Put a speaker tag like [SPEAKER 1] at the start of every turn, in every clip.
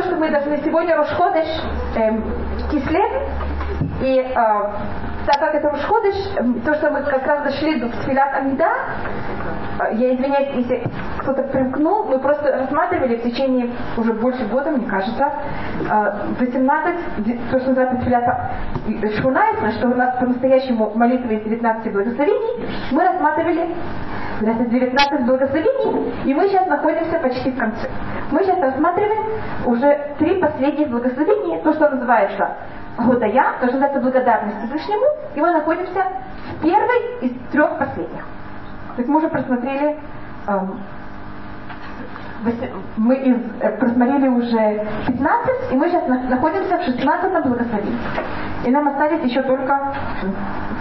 [SPEAKER 1] то, что мы должны сегодня Рошходыш эм, Кислев, и э, так как это Рошходыш, эм, то, что мы как раз дошли до Тфилат Амида, э, я извиняюсь, если кто-то примкнул, мы просто рассматривали в течение уже больше года, мне кажется, э, 18, то, что называется Тфилат Шхунайсна, что у нас по-настоящему молитва из 19 благословений, мы рассматривали 19 благословений, и мы сейчас находимся почти в конце. Мы сейчас рассматриваем уже три последних благословения, то, что называется Годая, то, что называется благодарность Всевышнему, и мы находимся в первой из трех последних. То есть мы уже просмотрели эм, мы из, э, просмотрели уже 15, и мы сейчас находимся в 16 благословении. И нам остались еще только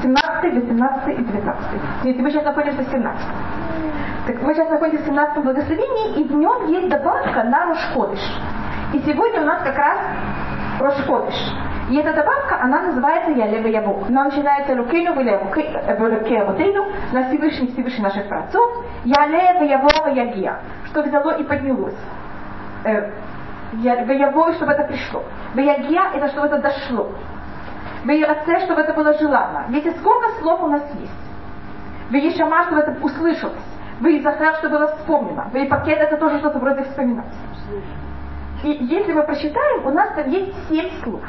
[SPEAKER 1] 17, 18 и 19. Если мы сейчас находимся в 17. Так мы сейчас находимся в 17 благословении, и в нем есть добавка на Рошходыш. И сегодня у нас как раз Рошходыш. И эта добавка, она называется Ялева Ябу. Она начинается Лукейну Велекеавутейну, на Всевышний Всевышний наших праотцов, Ялева Ябова Ягия, что взяло и поднялось. Ваявой, чтобы это пришло. Ваягия, это чтобы это дошло. Ваираце, чтобы это было желанно. Видите, сколько слов у нас есть. Ваешама, чтобы это услышалось. Ваизахар, чтобы было вспомнено. Ваипакет, это тоже что-то вроде вспоминать. И если мы просчитаем, у нас там есть семь слов.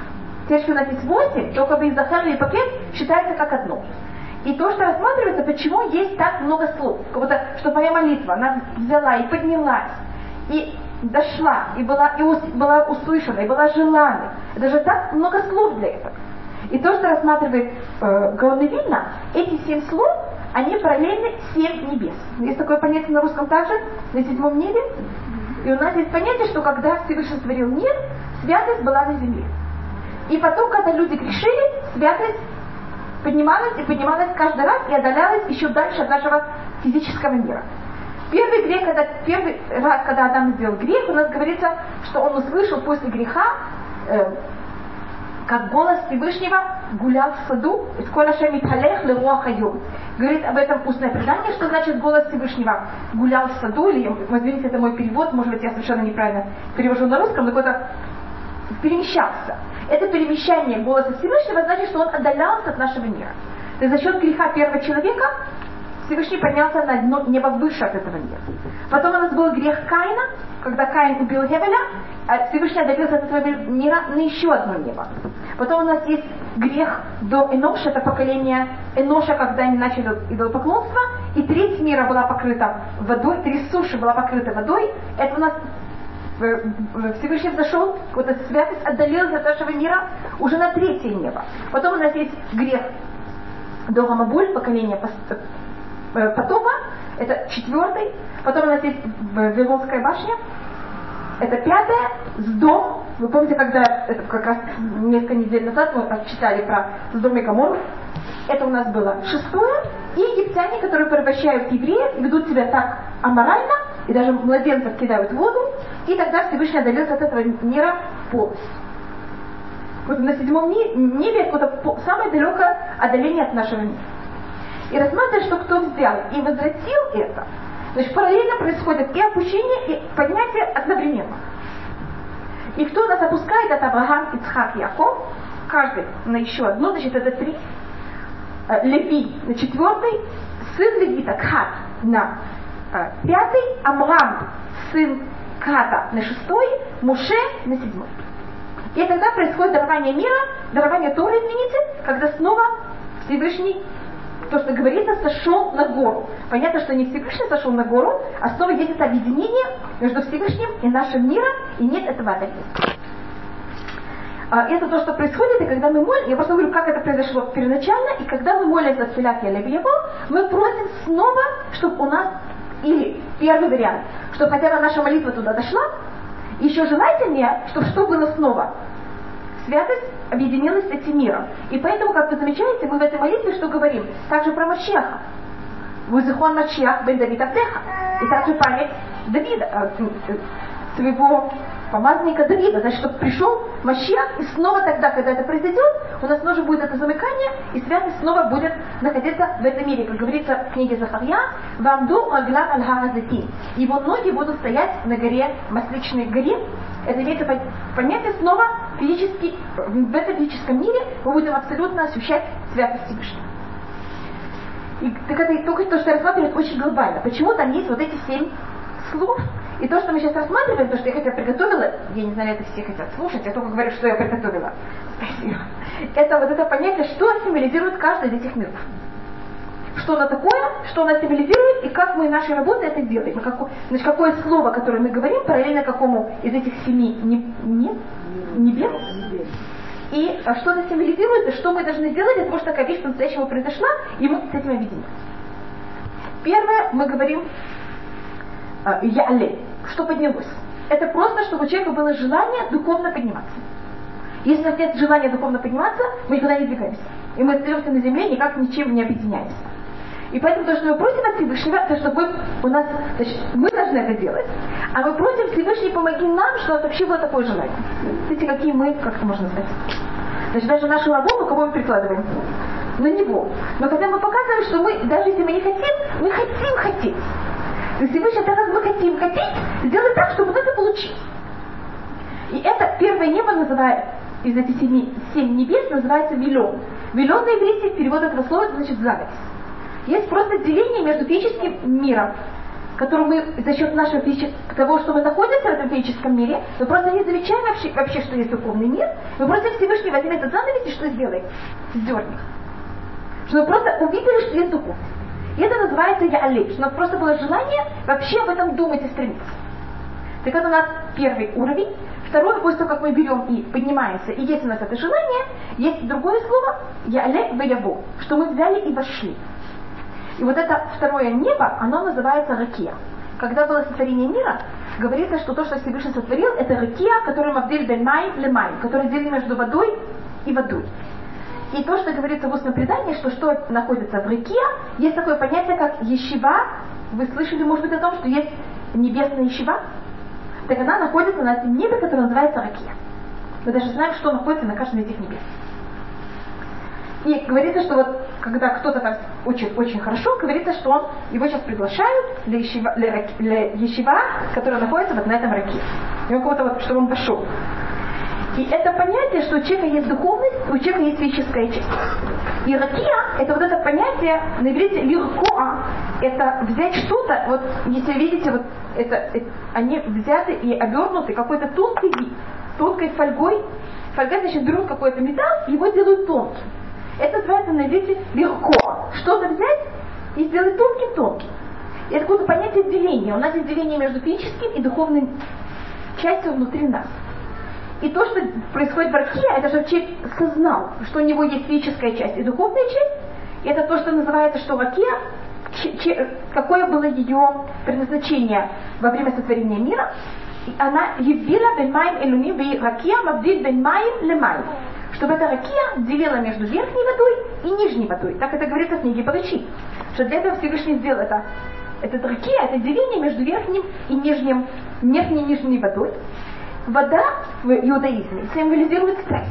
[SPEAKER 1] Теперь, что у нас есть восемь, только Ваизахар и пакет считается как одно. И то, что рассматривается, почему есть так много слов. Как будто, что моя молитва, она взяла и поднялась, и дошла, и была, и ус, была услышана, и была желана. Это же так много слов для этого. И то, что рассматривает э, Гаоневильна, эти семь слов, они параллельны семь небес. Есть такое понятие на русском также, на седьмом небе. И у нас есть понятие, что когда Всевышний створил мир, святость была на земле. И потом, когда люди грешили, святость поднималась и поднималась каждый раз и отдалялась еще дальше от нашего физического мира. Первый грех, когда, первый раз, когда Адам сделал грех, у нас говорится, что он услышал после греха, э, как голос Всевышнего гулял в саду, из коляша миталех леруахайом. Говорит об этом устное предание, что значит голос Всевышнего гулял в саду, или, извините, это мой перевод, может быть, я совершенно неправильно перевожу на русском, но какой-то перемещался. Это перемещение голоса Всевышнего значит, что он отдалялся от нашего мира. То есть за счет греха первого человека Всевышний поднялся на дно небо выше от этого мира. Потом у нас был грех Каина, когда Каин убил Хевеля, Всевышний отдалился от этого мира на еще одно небо. Потом у нас есть грех до Эноша, это поколение Эноша, когда они начали идолопоклонство, и треть мира была покрыта водой, треть суши была покрыта водой. Это у нас Всевышний взошел, вот эта святость отдалилась от нашего мира уже на третье небо. Потом у нас есть грех до Гамабуль, поколение потопа, это четвертый. Потом у нас есть Вавилонская башня, это пятое, с дом. Вы помните, когда это как раз несколько недель назад мы читали про Сдом и Гамору. Это у нас было шестое. И египтяне, которые порабощают евреев, ведут себя так аморально, и даже младенцев кидают в воду, и тогда Всевышний отдалился от этого мира полностью. Вот на седьмом небе это самое далекое отдаление от нашего мира. И рассматривая, что кто взял и возвратил это, значит, параллельно происходит и опущение, и поднятие одновременно. И кто нас опускает, это Авраам, Ицхак, Яков, каждый на еще одно, значит, это три. Э, Леви на четвертый, сын Левита, Кхат, на э, пятый, Амрам, сын Ката на шестой, Муше на седьмой. И тогда происходит дарование мира, дарование Торы, извините, когда снова Всевышний, то, что говорится, сошел на гору. Понятно, что не Всевышний сошел на гору, а снова есть это объединение между Всевышним и нашим миром, и нет этого отдаления. А, это то, что происходит, и когда мы молим, я просто говорю, как это произошло первоначально, и когда мы молимся от Филат его, мы просим снова, чтобы у нас, или первый вариант, чтобы хотя бы наша молитва туда дошла, еще желательнее, чтобы что было снова? Святость объединилась с этим миром. И поэтому, как вы замечаете, мы в этой молитве что говорим? Также про Машеха. Вузихон Машех бен Давид Авдеха. И также память Давида, э, своего помазанника Давида. Значит, чтобы пришел Машьяк, и снова тогда, когда это произойдет, у нас снова будет это замыкание, и святость снова будет находиться в этом мире. Как говорится в книге Захарья, «Вамду маглат аль Его ноги будут стоять на горе, Масличной горе. Это имеется понятие снова физически, в этом физическом мире мы будем абсолютно ощущать святость Всевышнего. И так это только то, что я рассматриваю, очень глобально. Почему там есть вот эти семь слов, и то, что мы сейчас рассматриваем, то, что я хотя приготовила, я не знаю, это все хотят слушать, я только говорю, что я приготовила. Спасибо. Это вот это понятие, что символизирует каждый из этих миров. Что оно такое, что оно символизирует, и как мы нашей работой это делаем. И значит, какое слово, которое мы говорим, параллельно какому из этих семи не, не, небес, и а, что это символизирует, и что мы должны сделать для того, чтобы такая вещь по-настоящему произошла, и мы с этим объединимся. Первое, мы говорим э, яле, что поднялось. Это просто, чтобы у человека было желание духовно подниматься. Если у нас нет желания духовно подниматься, мы никуда не двигаемся. И мы остаемся на земле, никак ничем не объединяемся. И поэтому то, что мы просим от Всевышнего, то, чтобы у нас, значит, мы должны это делать, а мы просим Всевышний, помоги нам, что у нас вообще было такое желание. Видите, какие мы, как это можно сказать. Значит, даже нашу работу, кого мы прикладываем? На него. Но когда мы показываем, что мы, даже если мы не хотим, мы хотим хотеть. Есть Всевышний, раз мы хотим хотеть, сделать так, чтобы это получить. И это первое небо называют, из этих семи, семь небес называется вилон. Вилон на иврите перевод этого слова значит занавес. Есть просто деление между физическим миром, который мы за счет нашего того, что мы находимся в этом физическом мире, мы просто не замечаем вообще, вообще что есть духовный мир, мы просто Всевышний возьмем этот занавес и что сделаем? Сдернем. Что мы просто увидели, что есть духовность. И это называется яалей, что у нас просто было желание вообще об этом думать и стремиться. Так это у нас первый уровень. Второй, после того, как мы берем и поднимаемся, и есть у нас это желание, есть другое слово, яале веяву, что мы взяли и вошли. И вот это второе небо, оно называется ракия. Когда было сотворение мира, говорится, что то, что Всевышний сотворил, это ракия, которая мавдиль бен май лемай, которая делит между водой и водой. И то, что говорится в устном предании, что что находится в реке, есть такое понятие, как ешива. Вы слышали, может быть, о том, что есть небесная ешива? Так она находится на небе, которое называется ракия. Мы даже знаем, что находится на каждом из этих небес. И говорится, что вот когда кто-то там учит очень хорошо, говорится, что он, его сейчас приглашают для ешива, для, для ешива которая находится вот на этом раке. И он кого-то вот, чтобы он пошел. И это понятие, что у человека есть духовность, у человека есть физическая часть. И ракия, это вот это понятие, на иврите лиркоа, это взять что-то, вот если видите, вот это, это они взяты и обернуты какой-то тонкой, тонкой фольгой. Фольга, значит, берут какой-то металл, его делают тонким. Это называется на иврите легко. Что-то взять и сделать тонким-тонким. Это какое-то понятие деления. У нас есть деление между физическим и духовным частью внутри нас. И то, что происходит в архе, это чтобы человек сознал, что у него есть физическая часть и духовная часть. И это то, что называется, что в архе, какое было ее предназначение во время сотворения мира. Она явила бен майм бей ракия мавдиль бен майм лемайм чтобы эта ракия делила между верхней водой и нижней водой. Так это говорится в книге Парачи. Что для этого Всевышний сделал это. Это ракия, это деление между верхним и нижним, верхней и нижней водой. Вода в иудаизме символизирует страсть.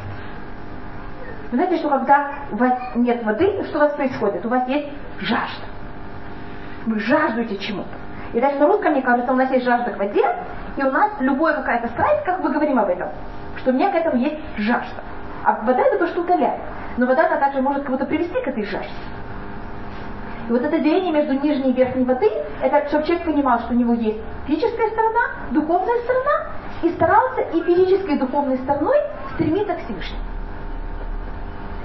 [SPEAKER 1] Вы знаете, что когда у вас нет воды, что у вас происходит? У вас есть жажда. Вы жаждете чему-то. И даже на русском, мне кажется, у нас есть жажда к воде, и у нас любая какая-то страсть, как мы говорим об этом, что у меня к этому есть жажда. А вода это то, что утоляет. Но вода она также может кого-то привести к этой жажде. И вот это деление между нижней и верхней воды, это чтобы человек понимал, что у него есть физическая сторона, духовная сторона, и старался и физической, и духовной стороной стремиться к Всевышнему.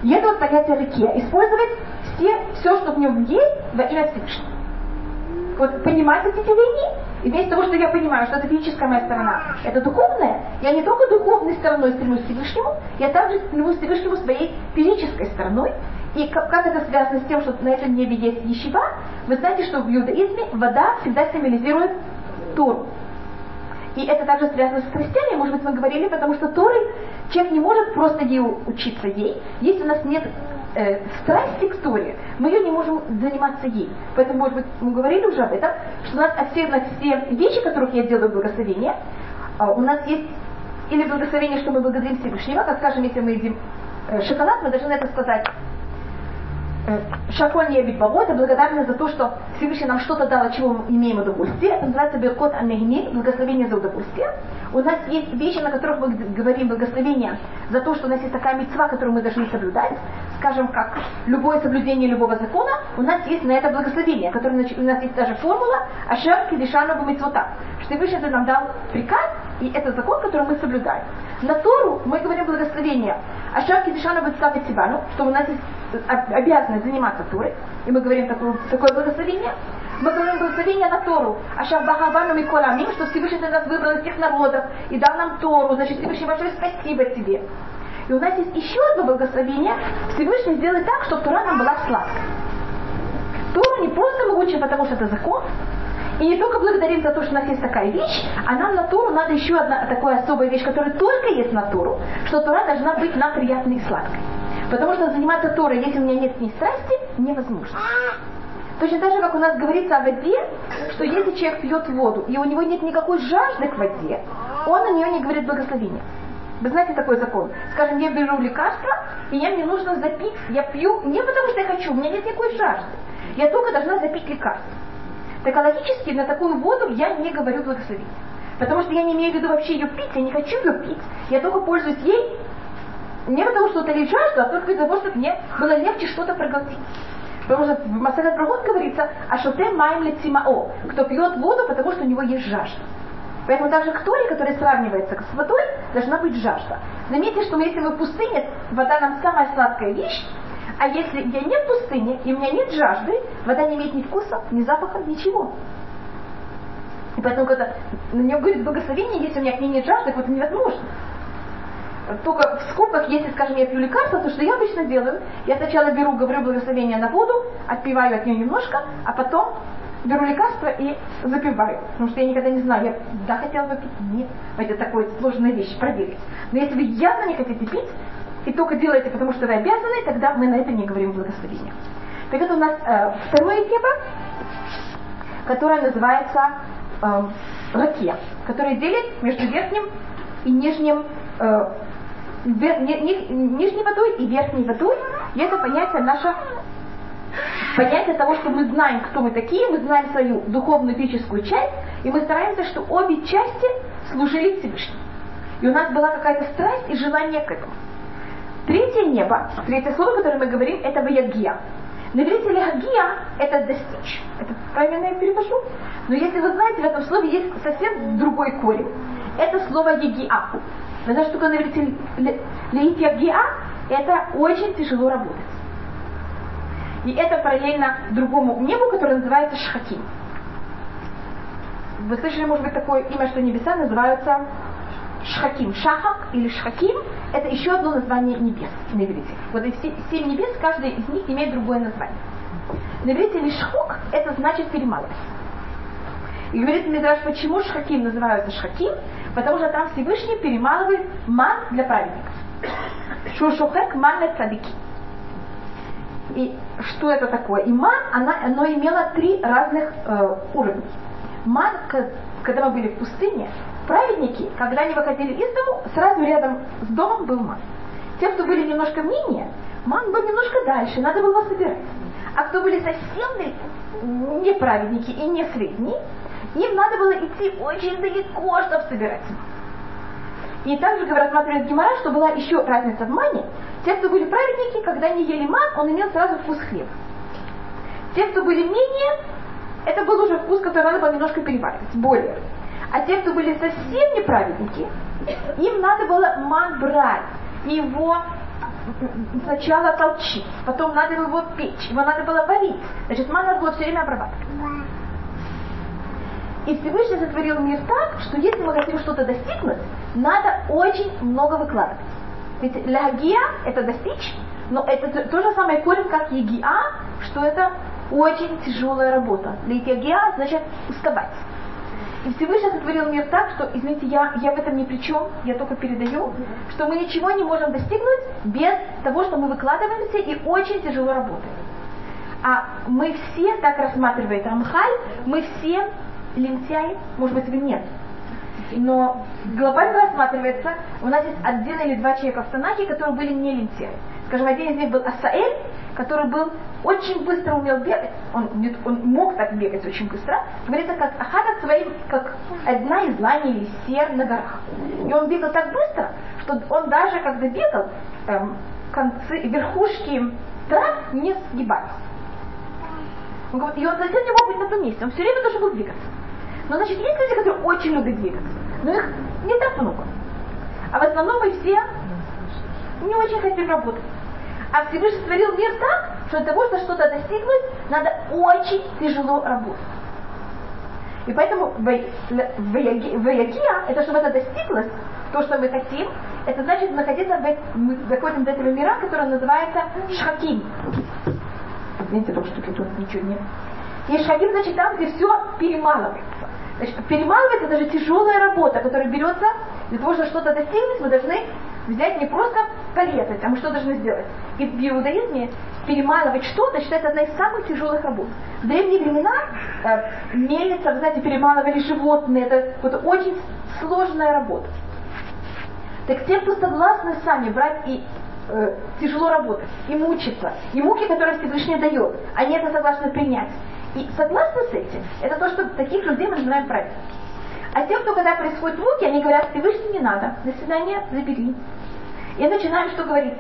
[SPEAKER 1] И это вот понятие реки. Использовать все, все, что в нем есть, во имя Всевышнего. Вот понимать эти деления, и вместо того, что я понимаю, что это физическая моя сторона, это духовная, я не только духовной стороной стремлюсь к Всевышнему, я также стремлюсь к Всевышнему своей физической стороной, и как, как это связано с тем, что на этом небе есть ешива? Вы знаете, что в иудаизме вода всегда символизирует Тору. И это также связано с страстями, может быть, мы говорили, потому что Торы человек не может просто ей учиться ей, если у нас нет э, страсти к Торе, мы ее не можем заниматься ей. Поэтому, может быть, мы говорили уже об этом, что у нас от всех, на все вещи, которых я делаю благословение, э, у нас есть или благословение, что мы благодарим Всевышнего, как скажем, если мы едим э, шоколад, мы должны это сказать Э, Шакон не битбавот, а благодарны за то, что Всевышний нам что-то дал, от чего мы имеем удовольствие. Это называется Беркот Амегни, благословение за удовольствие. У нас есть вещи, на которых мы говорим благословение за то, что у нас есть такая мецва, которую мы должны соблюдать. Скажем, как любое соблюдение любого закона, у нас есть на это благословение, которое у нас есть даже формула Ашер Кидишану Бумицвота. Всевышний нам дал приказ, и это закон, который мы соблюдаем. На Тору мы говорим благословение. Ашер Кидишану Бумицвота что у нас есть обязаны заниматься Торой, и мы говорим такое, такое благословение, мы говорим благословение на Тору, а Шаббахабану Миколамим, что Всевышний нас выбрал из всех народов и дал нам Тору, значит Всевышний большое спасибо тебе. И у нас есть еще одно благословение, Всевышний сделает так, чтобы Тора нам была сладкой. Тору не просто мы учим, потому что это закон, и не только благодарим за то, что у нас есть такая вещь, а нам на Тору надо еще одна такая особая вещь, которая только есть на Тору, что Тора должна быть нам приятной и сладкой. Потому что заниматься Торой, если у меня нет ни страсти, невозможно. Точно так же, как у нас говорится о воде, что если человек пьет воду, и у него нет никакой жажды к воде, он на нее не говорит благословения. Вы знаете такой закон? Скажем, я беру лекарство, и я мне нужно запить, я пью не потому что я хочу, у меня нет никакой жажды. Я только должна запить лекарство. Так логически на такую воду я не говорю благословения. Потому что я не имею в виду вообще ее пить, я не хочу ее пить. Я только пользуюсь ей не потому, что утолить жажду, а только для того, чтобы мне было легче что-то проглотить. Потому что в Масахат Брахот говорится, а что ты маем лецимао, кто пьет воду, потому что у него есть жажда. Поэтому даже к Торе, которая сравнивается с водой, должна быть жажда. Заметьте, что если мы пустыне, вода нам самая сладкая вещь, а если я не в пустыне, и у меня нет жажды, вода не имеет ни вкуса, ни запаха, ничего. И поэтому, когда на нее говорит благословение, если у меня к ней нет жажды, это невозможно только в скобках, если, скажем, я пью лекарство, то что я обычно делаю, я сначала беру, говорю благословение на воду, отпиваю от нее немножко, а потом беру лекарство и запиваю. Потому что я никогда не знаю, я да хотела бы пить, нет. Это такая сложная вещь, проверить. Но если вы явно не хотите пить, и только делаете, потому что вы обязаны, тогда мы на это не говорим благословение. Так это у нас э, второе тема, которое называется э, ракия, которая делит между верхним и нижним э, нижней водой и верхней водой, и это понятие наше понятие того, что мы знаем, кто мы такие, мы знаем свою духовную физическую часть, и мы стараемся, что обе части служили Всевышнему. И у нас была какая-то страсть и желание к этому. Третье небо, третье слово, которое мы говорим, это ваягия. На иврите лягия – это достичь. Это правильно я перевожу? Но если вы знаете, в этом слове есть совсем другой корень. Это слово егиа. Вы знаете, что такое на иврите леитягиа? Это очень тяжело работать. И это параллельно другому небу, которое называется Шхаким. Вы слышали, может быть, такое имя, что небеса называются Шхаким. Шахак или Шхаким – это еще одно название небес на иврите. Вот эти семь небес, каждый из них имеет другое название. На иврите лишхук – это значит перемалывать. И говорит Мидраш, почему Шхаким называются Шхаким? Потому что там Всевышний перемалывает ман для праведников. Шушухек ман для цадики. И что это такое? И ман, она, оно имело три разных э, уровня. Ман, когда мы были в пустыне, праведники, когда они выходили из дома, сразу рядом с домом был ман. Те, кто были немножко менее, ман был немножко дальше, надо было собирать. А кто были совсем неправедники и не средние, им надо было идти очень далеко, чтобы собирать ман. И также рассматривает Гимара, что была еще разница в мане. Те, кто были праведники, когда они ели ман, он имел сразу вкус хлеба. Те, кто были менее, это был уже вкус, который надо было немножко переваривать, более. А те, кто были совсем неправедники, им надо было ман брать, его сначала толчить, потом надо было его печь, его надо было варить. Значит, ман надо было все время обрабатывать. И Всевышний сотворил мир так, что если мы хотим что-то достигнуть, надо очень много выкладывать. Ведь лягия – это достичь, но это то же самое корень, как егиа, что это очень тяжелая работа. Литягия значит уставать. И Всевышний сотворил мир так, что, извините, я, я в этом ни при чем, я только передаю, что мы ничего не можем достигнуть без того, что мы выкладываемся и очень тяжело работаем. А мы все, так рассматривает Рамхаль, мы все лентяи, может быть, вы нет. Но глобально рассматривается, у нас есть один или два человека в Танахе, которые были не лентяи. Скажем, один из них был Асаэль, который был очень быстро умел бегать. Он, он мог так бегать очень быстро. Говорится, как Ахада своим, как одна из лани или сер на горах. И он бегал так быстро, что он даже когда бегал, эм, концы, верхушки трав не сгибались. Он говорит, и он совсем не мог быть на том месте, он все время должен был двигаться. Но значит, есть люди, которые очень любят двигаться, но их не так много. А в основном мы все не очень хотим работать. А Всевышний створил мир так, что для того, чтобы что-то достигнуть, надо очень тяжело работать. И поэтому ваягия, это чтобы это достиглось, то, что мы хотим, это значит находиться в, мы заходим до этого мира, который называется шхаким. Извините, потому что тут ничего нет. И шхаким, значит, там, где все перемалывается. Значит, перемалывать это же тяжелая работа, которая берется для того, чтобы что-то достигнуть, мы должны взять не просто порезать, а что должны сделать? И в иудаизме перемалывать что-то считается одна из самых тяжелых работ. В древние времена э, мельница, вы знаете, перемалывали животные, это вот очень сложная работа. Так те, кто согласны сами брать и э, тяжело работать, и мучиться, и муки, которые Всевышний дает, они это согласны принять. И согласны с этим, это то, что таких людей мы называем правильно. А те, кто когда происходят муки, они говорят, Всевышний не надо, до свидания, забери. И начинаем что говорить?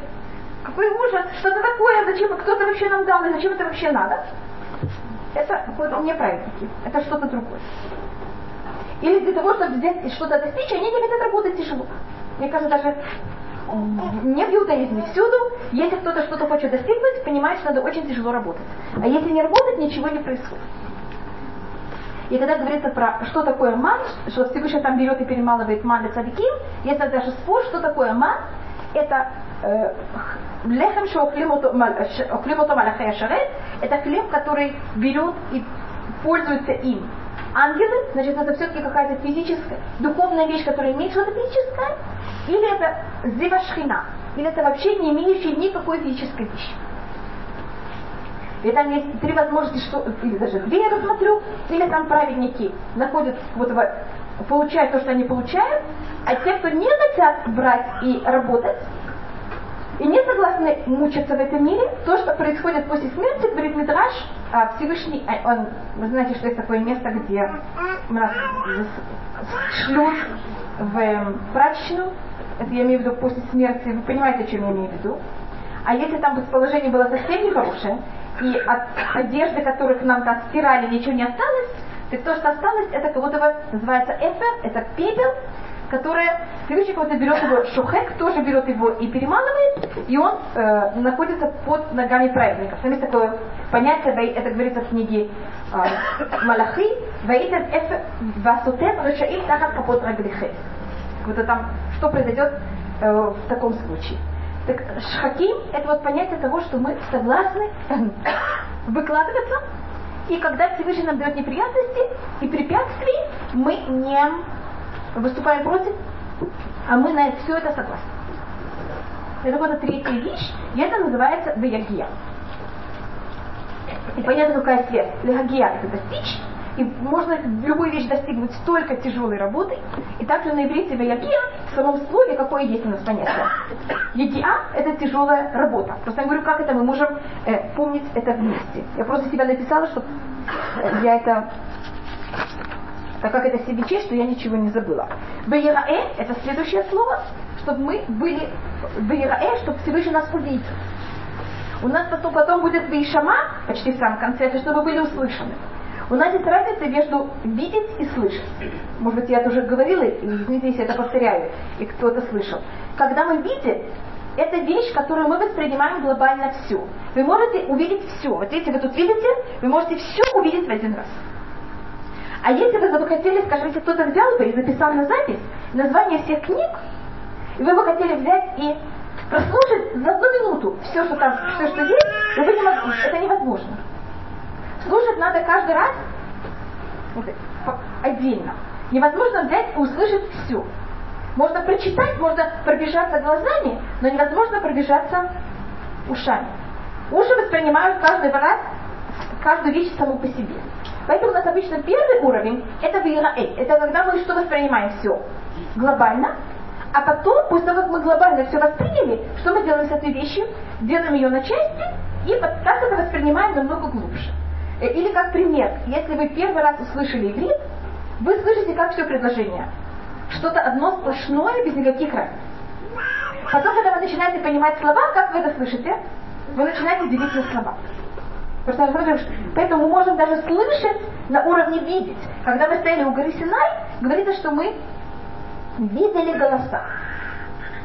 [SPEAKER 1] Какой ужас, что это такое, зачем кто-то вообще нам дал, и зачем это вообще надо? Это какое-то неправедники, это что-то другое. Или для того, чтобы взять что-то достичь, они не хотят работать тяжело. Мне кажется, даже не в иудаизме, всюду, если кто-то что-то хочет достигнуть, понимает, что надо очень тяжело работать. А если не работать, ничего не происходит. И когда говорится про что такое ман, что Всевышний там берет и перемалывает ман и цадиким, есть даже спор, что такое ман, это э, лехем шоохлимото малахея шарет, это хлеб, который берет и пользуется им. Ангелы, значит, это все-таки какая-то физическая, духовная вещь, которая имеет что-то физическое, или это зивашхина, или это вообще не имеющая никакой физической вещи. И там есть три возможности, что, или даже две я рассмотрю, или там праведники находят, вот, получают то, что они получают, а те, кто не хотят брать и работать, и не согласны мучиться в этом мире, то, что происходит после смерти, говорит Мидраш, а Всевышний, а, он, вы знаете, что есть такое место, где нас шлют в прачечную, это я имею в виду после смерти, вы понимаете, о чем я имею в виду. А если там положение было совсем нехорошее, и от одежды, которых нам там стирали, ничего не осталось, так то, что осталось, это кого-то называется эфер, это пепел, которое следующий кого-то берет его, шухек тоже берет его и перемалывает, и он э, находится под ногами праведников. Там есть такое понятие, это говорится в книге э, Малахи, «Ваитен эфер васутем решаим тахат капот раглихе». Вот там, что произойдет э, в таком случае. Так шхаким – это вот понятие того, что мы согласны выкладываться, и когда Всевышний нам дает неприятности и препятствий, мы не выступаем против, а мы на все это согласны. Это вот третья вещь, и это называется веягия. И понятно, какая связь. Легагия – это достичь, и можно любую вещь достигнуть только тяжелой работой. И также на иврите ягия в самом слове какое есть у нас понятие. Ягия – это тяжелая работа. Просто я говорю, как это мы можем э, помнить это вместе. Я просто себя написала, чтобы э, я это так как это себе честь, что я ничего не забыла. Бейраэ – это следующее слово, чтобы мы были Бейраэ, чтобы Всевышний нас увидел. У нас потом, потом будет Вейшама, почти в самом конце, это чтобы были услышаны. У нас есть разница между видеть и слышать. Может быть, я это уже говорила, извините, если это повторяю, и кто-то слышал. Когда мы видим, это вещь, которую мы воспринимаем глобально всю. Вы можете увидеть все. Вот если вы тут видите, вы можете все увидеть в один раз. А если бы вы хотели, скажем, если кто-то взял бы и записал на запись название всех книг, и вы бы хотели взять и прослушать за одну минуту все, что там, все, что есть, вы не могли, это невозможно. Слушать надо каждый раз отдельно. Невозможно взять и услышать все. Можно прочитать, можно пробежаться глазами, но невозможно пробежаться ушами. Уши воспринимают каждый раз каждую вещь саму по себе. Поэтому у нас обычно первый уровень это вираэ. Это когда мы что воспринимаем все глобально, а потом, после того, как мы глобально все восприняли, что мы делаем с этой вещью? Делаем ее на части и так это воспринимаем намного глубже. Э, или как пример, если вы первый раз услышали иврит, вы слышите как все предложение. Что-то одно сплошное, без никаких разниц. Потом, когда вы начинаете понимать слова, как вы это слышите? Вы начинаете делить на слова. Поэтому мы можем даже слышать на уровне видеть. Когда мы стояли у горы Синай, говорится, что мы видели голоса.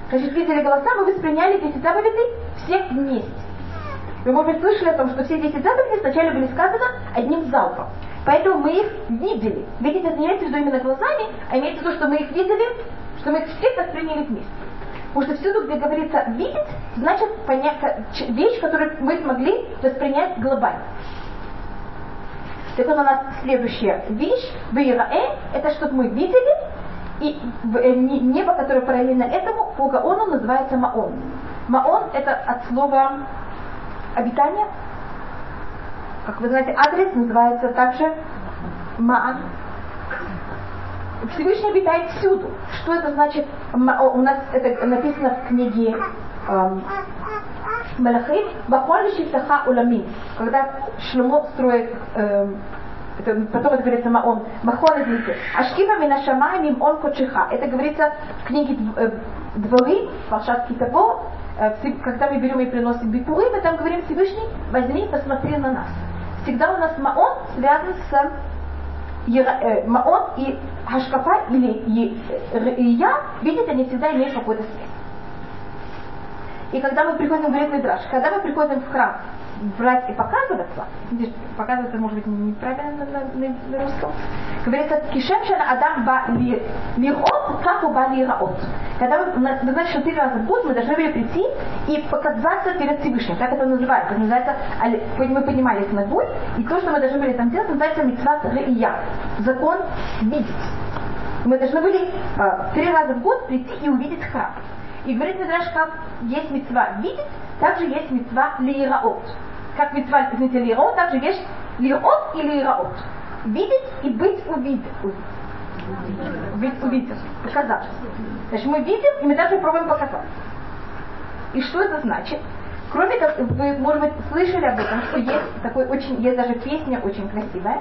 [SPEAKER 1] Значит, видели голоса, мы восприняли 10 заповедей всех вместе. Вы, может быть, слышали о том, что все 10 заповедей сначала были сказаны одним залпом. Поэтому мы их видели. Видеть это не имеется в виду именно глазами, а имеется в виду, что мы их видели, что мы их всех восприняли вместе. Потому что всюду, где говорится видеть, значит понять, вещь, которую мы смогли воспринять глобально. Так вот у нас следующая вещь, Ваираэ, это чтобы мы видели, и э, небо, которое параллельно этому, по Гаону называется Маон. Маон это от слова обитание. Как вы знаете, адрес называется также Маан. Всевышний обитает всюду. Что это значит? У нас это написано в книге эм, Малахим, Шифтаха Уламин, когда Шлюмо строит эм, это, потом это говорится Маон, Махон Эдмите, Ашкива Минашамай Мимон Кочиха. Это говорится в книге э, Дворы, Палшат Китаво, э, когда мы берем и приносим бипуры, мы там говорим Всевышний, возьми посмотри на нас. Всегда у нас Маон связан с э, Маон и Хашкафа или я, видите, они всегда имеют какую-то связь. И когда мы приходим в Мидраш, когда мы приходим в храм, брать и показываться, показываться может быть неправильно на, на, на русском, говорится, кишем шана адам ба лирот, как у ба лираот. Когда мы, вы знаете, что три раза в год мы должны были прийти и показаться перед Всевышним. Как это называется? Это называется, мы понимали снагуль, и то, что мы должны были там делать, называется митцват реия, закон видеть. Мы должны были э, три раза в год прийти и увидеть храм. И говорит Мидраш, как есть мецва видеть, также есть мецва лираот как митцва, извините, лирот, также есть лирот и лираот. Видеть и быть увидеть. Быть увидеть, показать. Значит, мы видим, и мы также пробуем показать. И что это значит? Кроме того, вы, может быть, слышали об этом, что есть такой очень, есть даже песня очень красивая,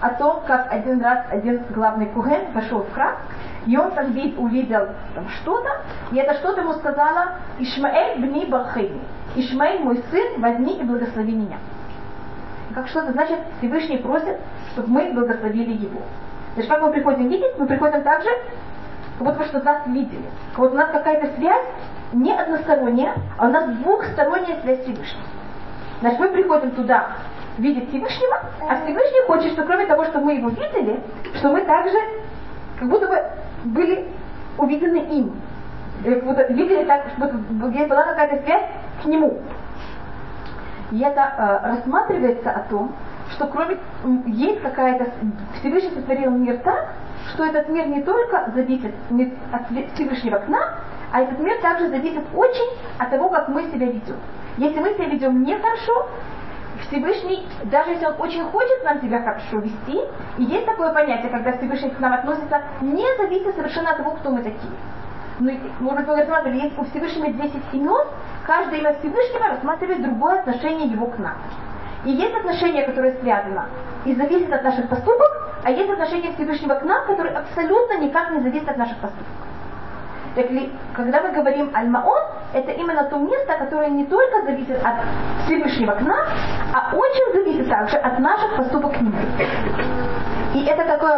[SPEAKER 1] о том, как один раз один главный куген пошел в храм, и он там вид, увидел там что-то, и это что-то ему сказала Ишмаэль бни Бархейни. Ишмаэль, мой сын, возьми и благослови меня. Как что это значит? Всевышний просит, чтобы мы благословили его. Значит, как мы приходим видеть, мы приходим также, как будто что нас видели. Как будто у нас какая-то связь не односторонняя, а у нас двухсторонняя связь Всевышнего. Значит, мы приходим туда видеть Всевышнего, а Всевышний хочет, что кроме того, что мы его видели, что мы также как будто бы были увидены им. Видели так, что была какая-то связь к нему. И это э, рассматривается о том, что кроме есть какая-то Всевышний сотворил мир так, что этот мир не только зависит от Всевышнего к нам, а этот мир также зависит очень от того, как мы себя ведем. Если мы себя ведем нехорошо, Всевышний, даже если он очень хочет нам себя хорошо вести, и есть такое понятие, когда Всевышний к нам относится, не зависит совершенно от того, кто мы такие. Ну, быть, вы рассматривали, есть у Всевышнего 10 имен, каждое имя Всевышнего рассматривает другое отношение его к нам. И есть отношение, которое связано и зависит от наших поступок, а есть отношение Всевышнего к нам, которое абсолютно никак не зависит от наших поступок. Так ли, когда мы говорим Аль-Маон, это именно то место, которое не только зависит от Всевышнего к нам, а очень зависит также от наших поступок к нему. И это такой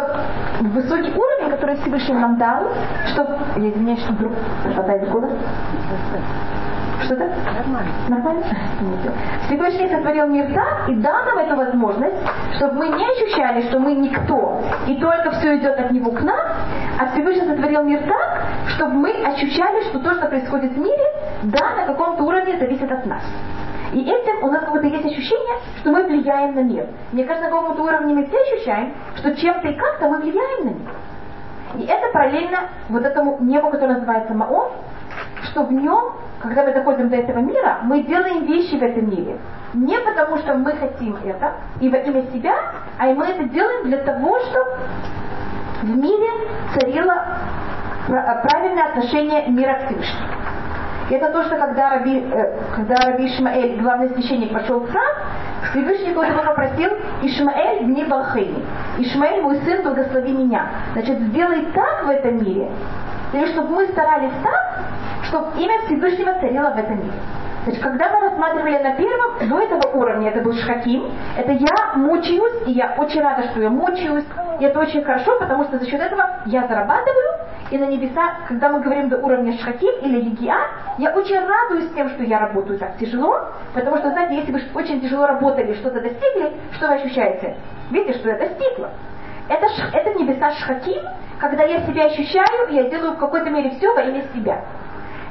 [SPEAKER 1] высокий уровень, который Всевышний нам дал, чтобы... Я извиняюсь, что вдруг хватает голос. Что-то? Нормально. Нормально? Всевышний сотворил мир так и дал нам эту возможность, чтобы мы не ощущали, что мы никто, и только все идет от него к нам, а Всевышний сотворил мир так, чтобы мы ощущали, что то, что происходит в мире, да, на каком-то уровне зависит от нас. И этим у нас как будто есть ощущение, что мы влияем на мир. Мне кажется, на каком-то уровне мы все ощущаем, что чем-то и как-то мы влияем на мир. И это параллельно вот этому небу, которое называется Маон, что в нем, когда мы доходим до этого мира, мы делаем вещи в этом мире. Не потому, что мы хотим это и во имя себя, а мы это делаем для того, чтобы в мире царило правильное отношение мира к Всевышнему. Это то, что когда Раби, э, когда Раби Ишмаэль, главный священник, пошел в храм, Всевышний Бог его попросил, Ишмаэль дни Балхейни. Ишмаэль, мой сын, благослови меня. Значит, сделай так в этом мире, или чтобы мы старались так, чтобы имя Всевышнего царило в этом мире. Значит, когда мы рассматривали на первом, до этого уровня, это был Шхаким, это я мучаюсь, и я очень рада, что я мучаюсь, и это очень хорошо, потому что за счет этого я зарабатываю, и на небеса, когда мы говорим до уровня Шхаким или Легиа, я очень радуюсь тем, что я работаю так тяжело, потому что, знаете, если вы очень тяжело работали, что-то достигли, что вы ощущаете? Видите, что я достигла. Это, это небеса Шхаким, когда я себя ощущаю, я делаю в какой-то мере все во имя себя.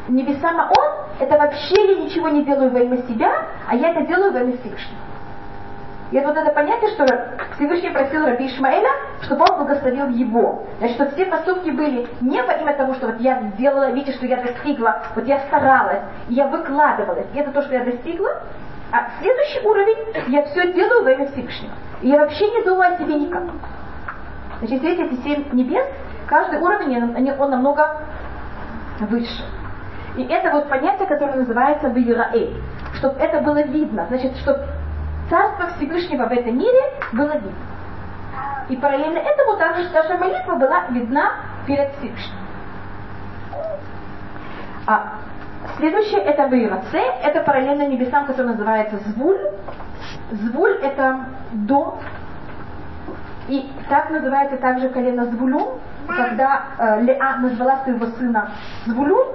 [SPEAKER 1] Небеса Маон, это вообще я ничего не делаю во имя себя, а я это делаю во имя Всевышнего. И это вот это понятие, что Всевышний просил Раби Ишмаэля, чтобы он благословил его. Значит, что все поступки были не во имя того, что вот я сделала, видите, что я достигла, вот я старалась, я выкладывалась, и это то, что я достигла, а следующий уровень, я все делаю во имя Всевышнего. И я вообще не думаю о себе никак. Значит, здесь эти семь небес, каждый уровень, он намного выше. И это вот понятие, которое называется Вивираэль. Чтобы это было видно. Значит, чтобы Царство Всевышнего в этом мире было видно. И параллельно этому также наша молитва была видна перед Всевышним. А следующее это Вейраце, это параллельно небесам, который называется Звуль. Звуль это дом, и так называется также колено Звулюн, когда э, Леа назвала своего сына Звулюн,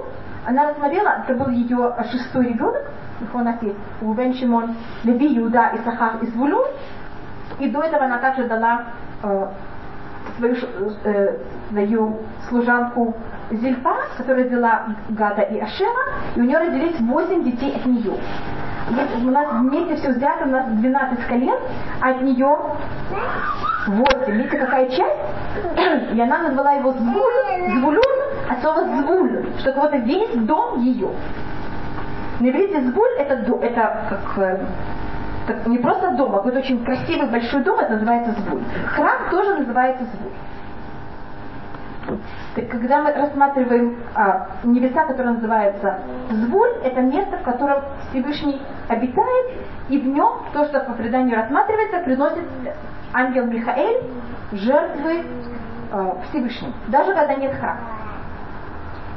[SPEAKER 1] она рассмотрела, это был ее шестой ребенок, их у нас есть Рубен Шимон, Леви, Юда, Исахар и Звулун. И до этого она также дала свою, служанку Зильфа, которая взяла Гада и Ашема, и у нее родились восемь детей от нее. Если у нас вместе все взято, у нас 12 колен, а от нее 8. Видите, какая часть? И она назвала его Звуль, Звулюн, от слова Звуль, что вот весь дом ее. На иврите это, это как э, так, не просто дом, а какой-то очень красивый большой дом, это называется Звуль. Храм тоже называется Звуль. Так, когда мы рассматриваем а, небеса, которые называются Звуль, это место, в котором Всевышний обитает, и в нем, то, что по преданию рассматривается, приносит ангел Михаэль жертвы а, Всевышнему, даже когда нет храма.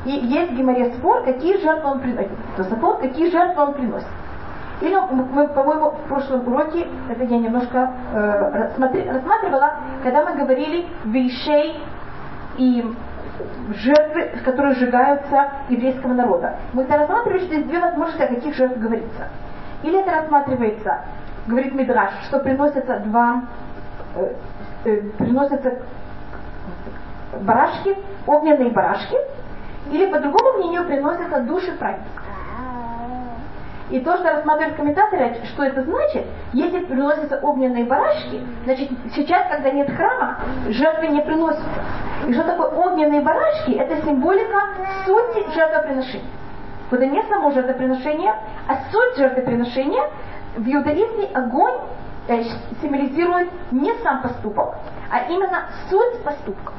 [SPEAKER 1] И есть в спор, какие жертвы он приносит. То закон, какие жертвы он приносит. Или мы, по-моему, в прошлом уроке, это я немножко э, рассматривала, когда мы говорили вещей и жертвы, которые сжигаются еврейского народа. Мы это рассматривали, что есть две возможности, о каких жертв говорится. Или это рассматривается, говорит Мидраш, что приносятся два, э, э, приносятся барашки, огненные барашки, или по другому мнению приносятся души праведников. И то, что рассматривают комментаторы, что это значит, если приносятся огненные барашки, значит, сейчас, когда нет храма, жертвы не приносятся. И что такое огненные барашки? Это символика сути жертвоприношения. Это не само жертвоприношение, а суть жертвоприношения. В иудаизме огонь э, символизирует не сам поступок, а именно суть поступка.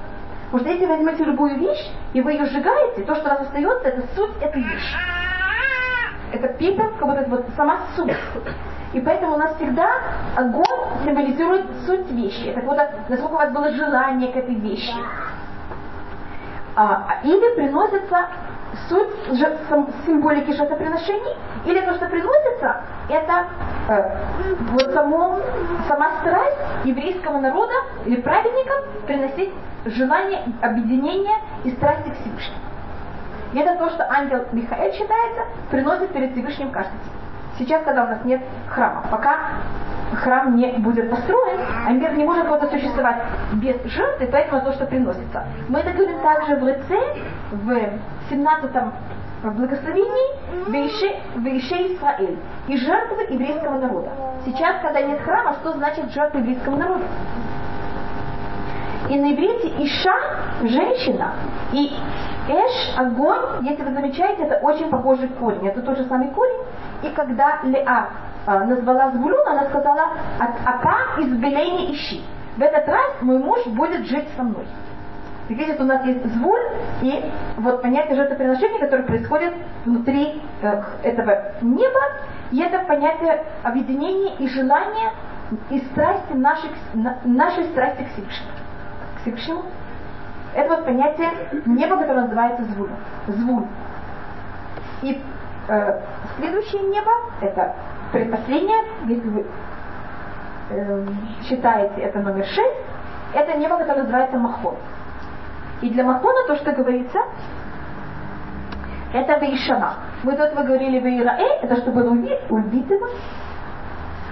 [SPEAKER 1] Потому что если вы возьмете любую вещь, и вы ее сжигаете, то, что у вас остается, это суть этой вещи. Это пепел, как будто вот сама суть. И поэтому у нас всегда огонь символизирует суть вещи. Это вот насколько у вас было желание к этой вещи. А, или приносится суть символики жертвоприношений, или то, что приносится, это э, вот само, сама страсть еврейского народа или праведников приносить желание объединения и страсти к Всевышнему. И это то, что ангел Михаил считается, приносит перед Всевышним каждый день. Сейчас, когда у нас нет храма, пока храм не будет построен, а мир не может вот существовать без жертвы, поэтому то, что приносится. Мы это говорим также в лице, в 17 благословении Вейше Исраэль и жертвы еврейского народа. Сейчас, когда нет храма, что значит жертва еврейского народа? И на иврите Иша – женщина, и Эш, огонь, если вы замечаете, это очень похожий корень. Это тот же самый корень. И когда Леа э, назвала Звулун, она сказала, Ака из Белени ищи. В этот раз мой муж будет жить со мной. Видите, у нас есть звуль и вот понятие жертвоприношения, которое происходит внутри э, этого неба, и это понятие объединения и желания и страсти нашей, нашей страсти к Всевышнему. К Всевышнему. Это вот понятие неба, которое называется звуль. Звуль. И э, следующее небо, это предпоследнее, если вы э, считаете это номер шесть, это небо, которое называется Махон. И для Махона то, что говорится, это Вейшама. Мы до этого говорили Вейраэ, это что было убитым.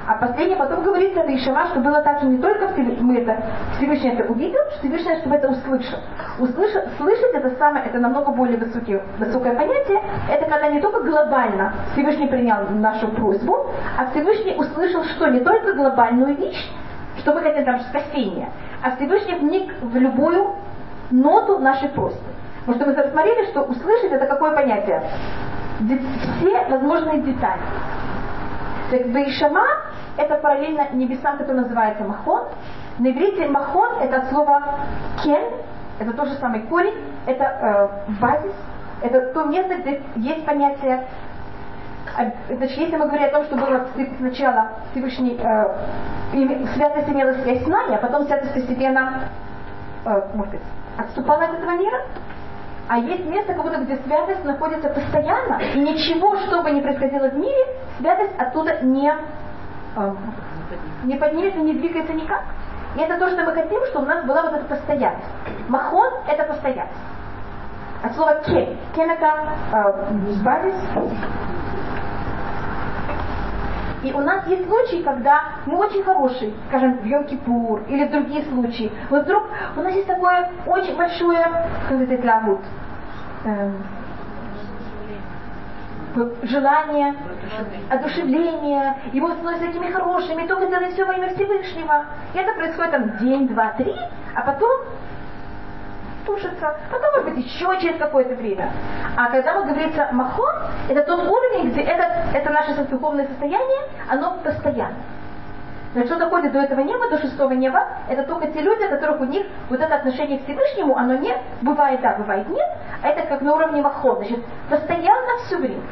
[SPEAKER 1] А последнее потом говорится Вейшама, что было также не только Всевышний, мы это, Всевышний это увидел, что Всевышний, чтобы это услышал. Услышать, слышать это самое, это намного более высокий, высокое понятие. Это когда не только глобально Всевышний принял нашу просьбу, а Всевышний услышал, что не только глобальную вещь, что мы хотим там спасения, а Всевышний вник в любую ноту нашей просьбы. Потому что мы рассмотрели, что услышать это какое понятие? Все возможные детали. Так Бейшама это параллельно небесам, который называется Махон. На иврите Махон это от слова кен, это тот же самый корень, это э, базис, это то место, где есть понятие а, Значит, если мы говорим о том, что было сначала Всевышний, э, святость имела связь с нами, а потом святость постепенно, э, может быть, отступала от этого мира. А есть место, как будто где святость находится постоянно, и ничего, что бы ни происходило в мире, святость оттуда не, э, не поднимется, не двигается никак. И это то, что мы хотим, чтобы у нас была вот эта постоянность. Махон – это постоянность. От слова кен. Кен – это э, базис, и у нас есть случаи, когда мы очень хорошие, скажем, в Йом-Кипур или в другие случаи. Вот вдруг у нас есть такое очень большое, как это зовут, эм, желание, одушевление, и мы становимся такими хорошими, только делаем все во имя Всевышнего. И это происходит там день, два, три, а потом тушится, потом, может быть, еще через какое-то время. А когда вот говорится махон, это тот уровень, где это, это наше духовное состояние, оно постоянно. Но что доходит до этого неба, до шестого неба, это только те люди, у которых у них вот это отношение к Всевышнему, оно не бывает да, бывает нет, а это как на уровне махон, значит, постоянно все время.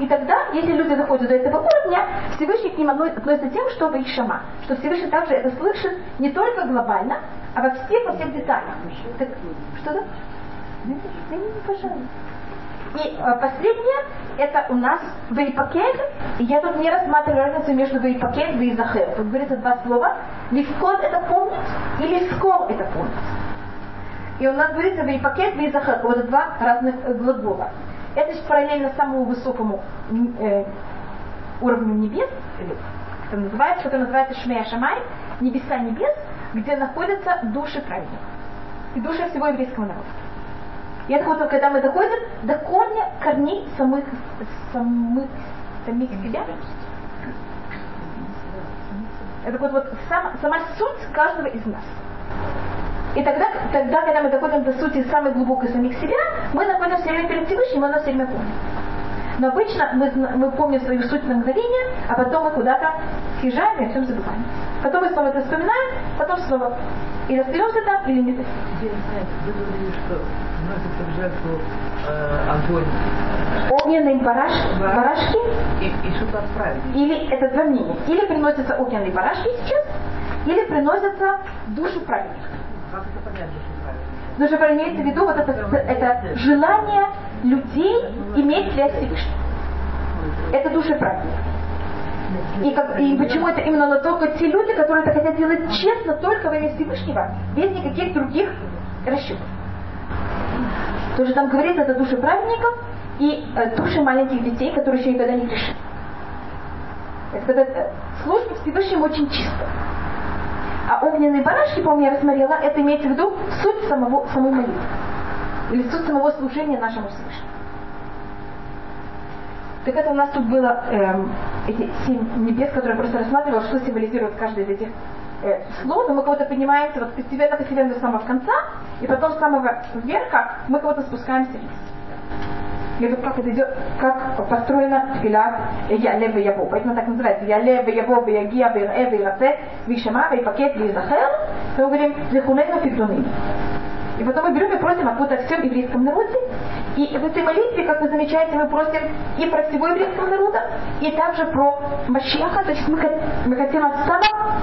[SPEAKER 1] И тогда, если люди доходят до этого уровня, Всевышний к ним относится тем, что вы шама, что Всевышний также это слышит не только глобально, а во всех, во всех деталях. Так, что да? Пожалуйста. И э, последнее, это у нас Вейпакель. И я тут не рассматриваю разницу между Вейпакель и Вейзахер. Тут говорится два слова. Лискот это помнить, и лискор это помнить. И у нас говорится Вейпакель, Вейзахер. Вот два разных э, глагола. Это параллельно самому высокому э, уровню небес, или это называется, который называется Шмея Шамай, небеса небес, где находятся души праведников и души всего еврейского народа. И это вот когда мы доходим до корня корней самых, самых, самих себя. Это вот, вот сам, сама суть каждого из нас. И тогда, тогда, когда мы доходим до сути самой глубокой самих себя, мы находимся все время перед Всевышним, мы на все время помним. Но обычно мы, мы помним свою суть на мгновение, а потом мы куда-то съезжаем и о всем забываем. Потом мы снова это вспоминаем, потом снова или остаемся там, или не Вы говорили, что вносится в жертву э, огонь. Огненные бараш, барашки.
[SPEAKER 2] И, и что-то отправить.
[SPEAKER 1] Или это два мнения. Или приносятся огненные барашки сейчас, или приносятся души праведников.
[SPEAKER 2] Как это понять, душу праведников?
[SPEAKER 1] Душа имеется в виду вот это, это желание людей иметь связь с Всевышним. Это души праведников. И, как, и почему это именно только те люди, которые это хотят делать честно, только во имя Всевышнего, без никаких других расчетов. Тоже там говорится, это души праведников и э, души маленьких детей, которые еще никогда не грешили. Это когда э, служба Всевышнему очень чисто. А огненные барашки, помню, я рассмотрела, это имеется в виду суть самого, самой молитвы. Суть самого служения нашему Всевышнему. Так это у нас тут было эм, эти семь небес, которые я просто рассматривала, что символизирует каждый из этих э, слов, но мы кого-то поднимаемся вот постепенно-постепенно до самого конца, и потом с самого верха мы кого-то спускаемся вниз. И вот как это идет, как построена тфилат Яле Веяво. Поэтому так называется Яле Веяво Веягия Веирэ Веираце Вишама Вейпакет Вейзахер. Мы говорим Лехунейну Фигдуны. И потом мы берем и просим откуда о всем еврейском народе. И в этой молитве, как вы замечаете, мы просим и про всего еврейского народа, и также про Машиаха. То есть мы, мы хотим от самого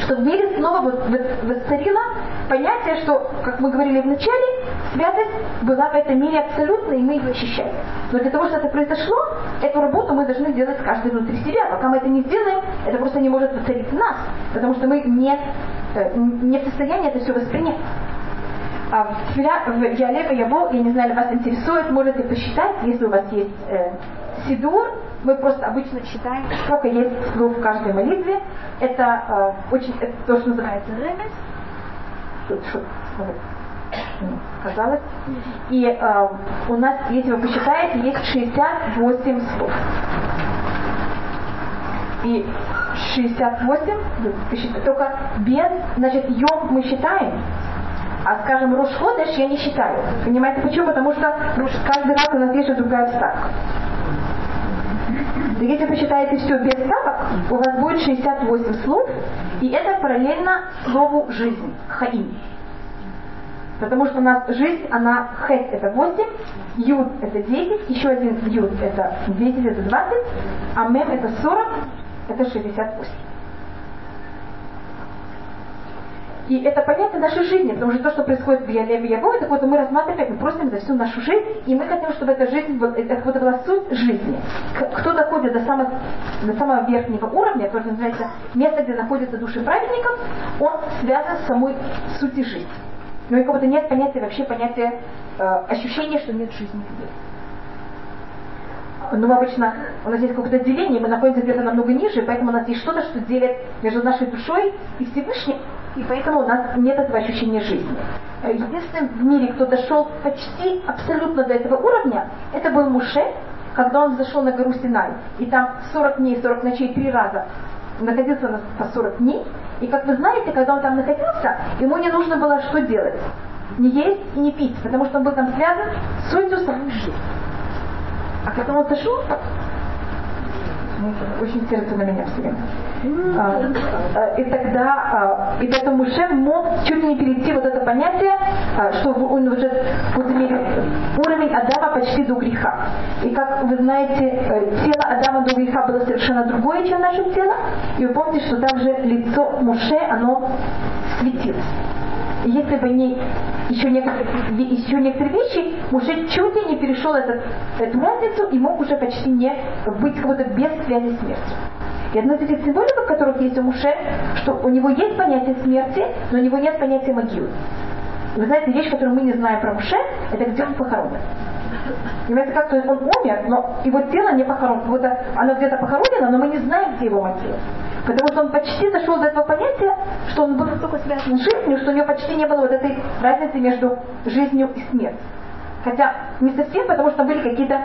[SPEAKER 1] что в мире снова восцарило понятие, что, как мы говорили в начале, святость была в этом мире абсолютной, и мы ее ощущали. Но для того, чтобы это произошло, эту работу мы должны делать каждый внутри себя. Пока мы это не сделаем, это просто не может воцарить нас, потому что мы не, э, не в состоянии это все воспринять. А в, Ялева Яво, я не знаю, вас интересует, можете посчитать, если у вас есть э, Сидур, мы просто обычно считаем, сколько есть слов в каждой молитве. Это э, очень, это то, что называется ремес. Тут что казалось. И э, у нас, если вы посчитаете, есть 68 слов. И 68, только без, значит, йом мы считаем, а, скажем, Рушходыш я не считаю. Понимаете почему? Потому что каждый раз у нас есть другая вставка. Если вы считаете все без ставок, у вас будет 68 слов, и это параллельно слову «жизнь», «хаим». Потому что у нас жизнь, она хэт это 8, юд это 10, еще один юд это 10, это 20, а мем это 40, это 68. И это понятие нашей жизни, потому что то, что происходит в Ялеве Яво, это вот мы рассматриваем, мы просим за всю нашу жизнь, и мы хотим, чтобы эта жизнь, это вот была суть жизни. Кто доходит до самого, до самого верхнего уровня, то, что называется место, где находятся души праведников, он связан с самой сути жизни. Но и как-то нет понятия, вообще понятия э, ощущения, что нет жизни мире. Ну, обычно у нас есть какое-то деление, мы находимся где-то намного ниже, поэтому у нас есть что-то, что делит между нашей душой и Всевышним, и поэтому у нас нет этого ощущения жизни. Э, единственным в мире, кто дошел почти абсолютно до этого уровня, это был Муше, когда он зашел на гору Синай, и там 40 дней, 40 ночей, три раза находился на, по 40 дней, и как вы знаете, когда он там находился, ему не нужно было что делать? Не есть и не пить, потому что он был там связан с сутью самой жизни. А когда он сошел, очень сердце на меня все время. А, а, и тогда, а, и поэтому Муше мог чуть не перейти вот это понятие, что он уже уровень Адама почти до греха. И как вы знаете, э, тело Адама до греха было совершенно другое, чем наше тело. И вы помните, что также лицо Муше, оно светилось. Если бы не еще некоторые, еще некоторые вещи, Муше чуть ли не перешел этот, эту разницу и мог уже почти не быть как будто без связи с смертью. И одна из этих символик, которых есть у Муше, что у него есть понятие смерти, но у него нет понятия могилы. Вы знаете, вещь, которую мы не знаем про Муше, это где он похоронен. Понимаете, как? То он умер, но его тело не похоронено. Оно где-то похоронено, но мы не знаем, где его могила. Потому что он почти дошел до этого понятия, что он был настолько связан с жизнью, что у него почти не было вот этой разницы между жизнью и смертью. Хотя не совсем, потому что были какие-то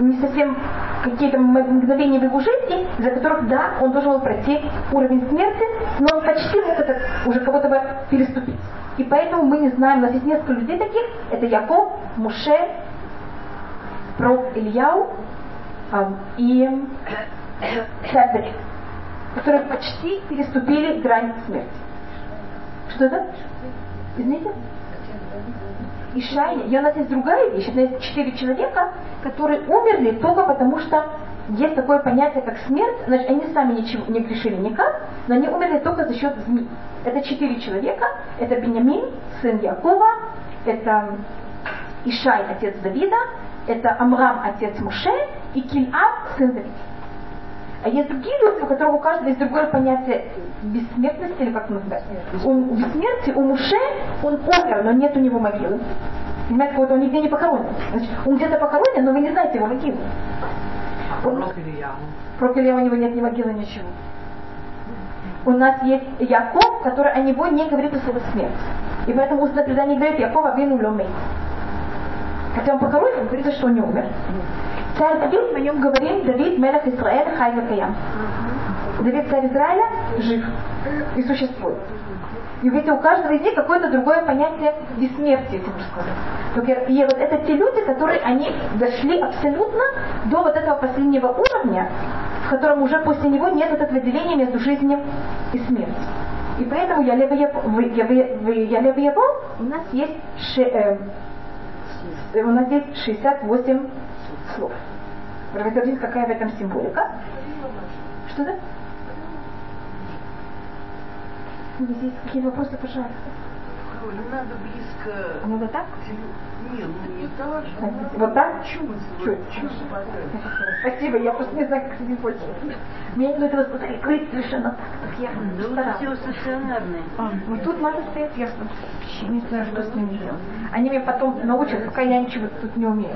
[SPEAKER 1] не совсем какие-то мгновения в его жизни, за которых, да, он должен был пройти уровень смерти, но он почти мог это уже кого-то бы переступить. И поэтому мы не знаем, у нас есть несколько людей таких, это Яков, Муше, пророк Ильяу э, и царь которые почти переступили грань смерти. Что это? Извините? Ишая. И у нас есть другая вещь. У нас есть четыре человека, которые умерли только потому, что есть такое понятие, как смерть. Значит, они сами ничего не грешили никак, но они умерли только за счет змей. Это четыре человека. Это Бенямин, сын Якова. Это Ишай, отец Давида. Это Амрам, отец Муше. И Кильаб, сын Давида. А есть другие люди, у которых у каждого есть другое понятие бессмертности, или как назвать. У бессмертия, у Муше, он умер, но нет у него могилы. Понимаете, вот он нигде не похоронен. Значит, он где-то похоронен, но вы не знаете его могилу. Он... Пророк Илья у него нет ни могилы, ничего. У нас есть Яков, который о него не говорит о слове смерть. И поэтому устное предание говорит, Яков Авину Ломей. Хотя он похоронен, говорится, что он не умер. Царь Давид, мы о нем говорим, Давид, Мелах Израиль, Хай Каям. Давид царь Израиля жив и существует. И ведь у каждого из них какое-то другое понятие бессмертия, если можно сказать. И вот это те люди, которые они дошли абсолютно до вот этого последнего уровня, в котором уже после него нет вот этого деления между жизнью и смертью. И поэтому я лево Яво у нас есть ше, э, у нас есть 68 слов. Равен какая в этом символика? Что да? Если есть какие вопросы, пожалуйста.
[SPEAKER 2] Не надо близко.
[SPEAKER 1] А надо так?
[SPEAKER 2] Нет, ну не так.
[SPEAKER 1] Вот так?
[SPEAKER 2] Чуть.
[SPEAKER 1] Чуть.
[SPEAKER 2] Чуть.
[SPEAKER 1] Спасибо, я просто не знаю, как с этим пользоваться. Мне это вот прикрыть совершенно так. так я
[SPEAKER 2] Да вот все стационарные.
[SPEAKER 1] А, вот тут надо стоять, я вообще не знаю, что с ними делать. Они меня потом научат, пока я ничего тут не умею.